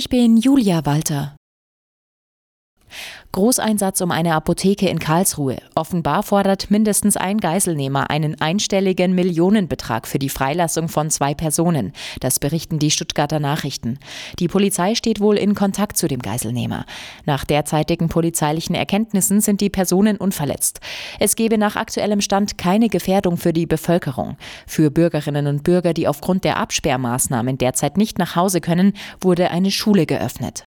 Ich bin Julia Walter. Großeinsatz um eine Apotheke in Karlsruhe. Offenbar fordert mindestens ein Geiselnehmer einen einstelligen Millionenbetrag für die Freilassung von zwei Personen. Das berichten die Stuttgarter Nachrichten. Die Polizei steht wohl in Kontakt zu dem Geiselnehmer. Nach derzeitigen polizeilichen Erkenntnissen sind die Personen unverletzt. Es gebe nach aktuellem Stand keine Gefährdung für die Bevölkerung. Für Bürgerinnen und Bürger, die aufgrund der Absperrmaßnahmen derzeit nicht nach Hause können, wurde eine Schule geöffnet.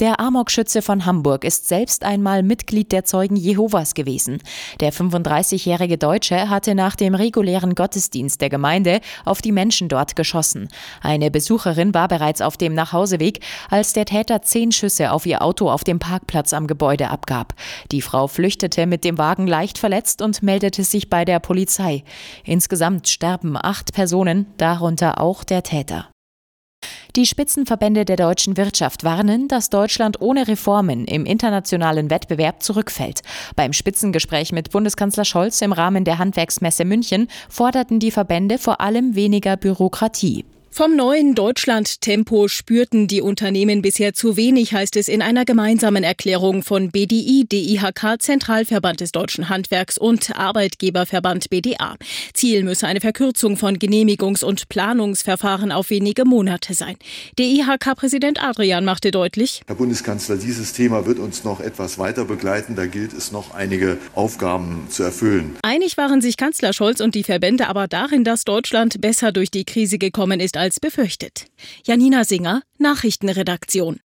Der Amokschütze von Hamburg ist selbst einmal Mitglied der Zeugen Jehovas gewesen. Der 35-jährige Deutsche hatte nach dem regulären Gottesdienst der Gemeinde auf die Menschen dort geschossen. Eine Besucherin war bereits auf dem Nachhauseweg, als der Täter zehn Schüsse auf ihr Auto auf dem Parkplatz am Gebäude abgab. Die Frau flüchtete mit dem Wagen leicht verletzt und meldete sich bei der Polizei. Insgesamt sterben acht Personen, darunter auch der Täter. Die Spitzenverbände der deutschen Wirtschaft warnen, dass Deutschland ohne Reformen im internationalen Wettbewerb zurückfällt. Beim Spitzengespräch mit Bundeskanzler Scholz im Rahmen der Handwerksmesse München forderten die Verbände vor allem weniger Bürokratie. Vom neuen Deutschland-Tempo spürten die Unternehmen bisher zu wenig, heißt es in einer gemeinsamen Erklärung von BDI, DIHK, Zentralverband des deutschen Handwerks und Arbeitgeberverband BDA. Ziel müsse eine Verkürzung von Genehmigungs- und Planungsverfahren auf wenige Monate sein. DIHK-Präsident Adrian machte deutlich, Herr Bundeskanzler, dieses Thema wird uns noch etwas weiter begleiten. Da gilt es noch einige Aufgaben zu erfüllen. Einig waren sich Kanzler Scholz und die Verbände aber darin, dass Deutschland besser durch die Krise gekommen ist als als befürchtet. Janina Singer, Nachrichtenredaktion.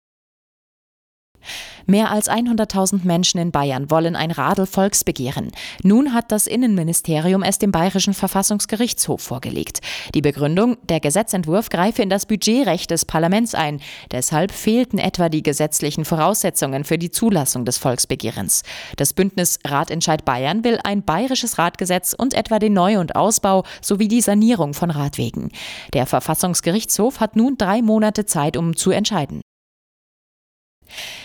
Mehr als 100.000 Menschen in Bayern wollen ein Radl-Volksbegehren. Nun hat das Innenministerium es dem Bayerischen Verfassungsgerichtshof vorgelegt. Die Begründung, der Gesetzentwurf greife in das Budgetrecht des Parlaments ein. Deshalb fehlten etwa die gesetzlichen Voraussetzungen für die Zulassung des Volksbegehrens. Das Bündnis Ratentscheid Bayern will ein bayerisches Radgesetz und etwa den Neu- und Ausbau sowie die Sanierung von Radwegen. Der Verfassungsgerichtshof hat nun drei Monate Zeit, um zu entscheiden.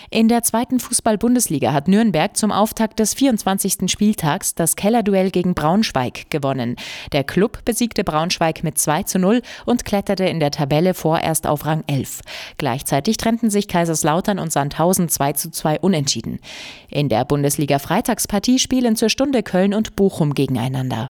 In der zweiten Fußball-Bundesliga hat Nürnberg zum Auftakt des 24. Spieltags das Kellerduell gegen Braunschweig gewonnen. Der Club besiegte Braunschweig mit 2 zu 0 und kletterte in der Tabelle vorerst auf Rang 11. Gleichzeitig trennten sich Kaiserslautern und Sandhausen 2 zu 2 unentschieden. In der Bundesliga Freitagspartie spielen zur Stunde Köln und Bochum gegeneinander.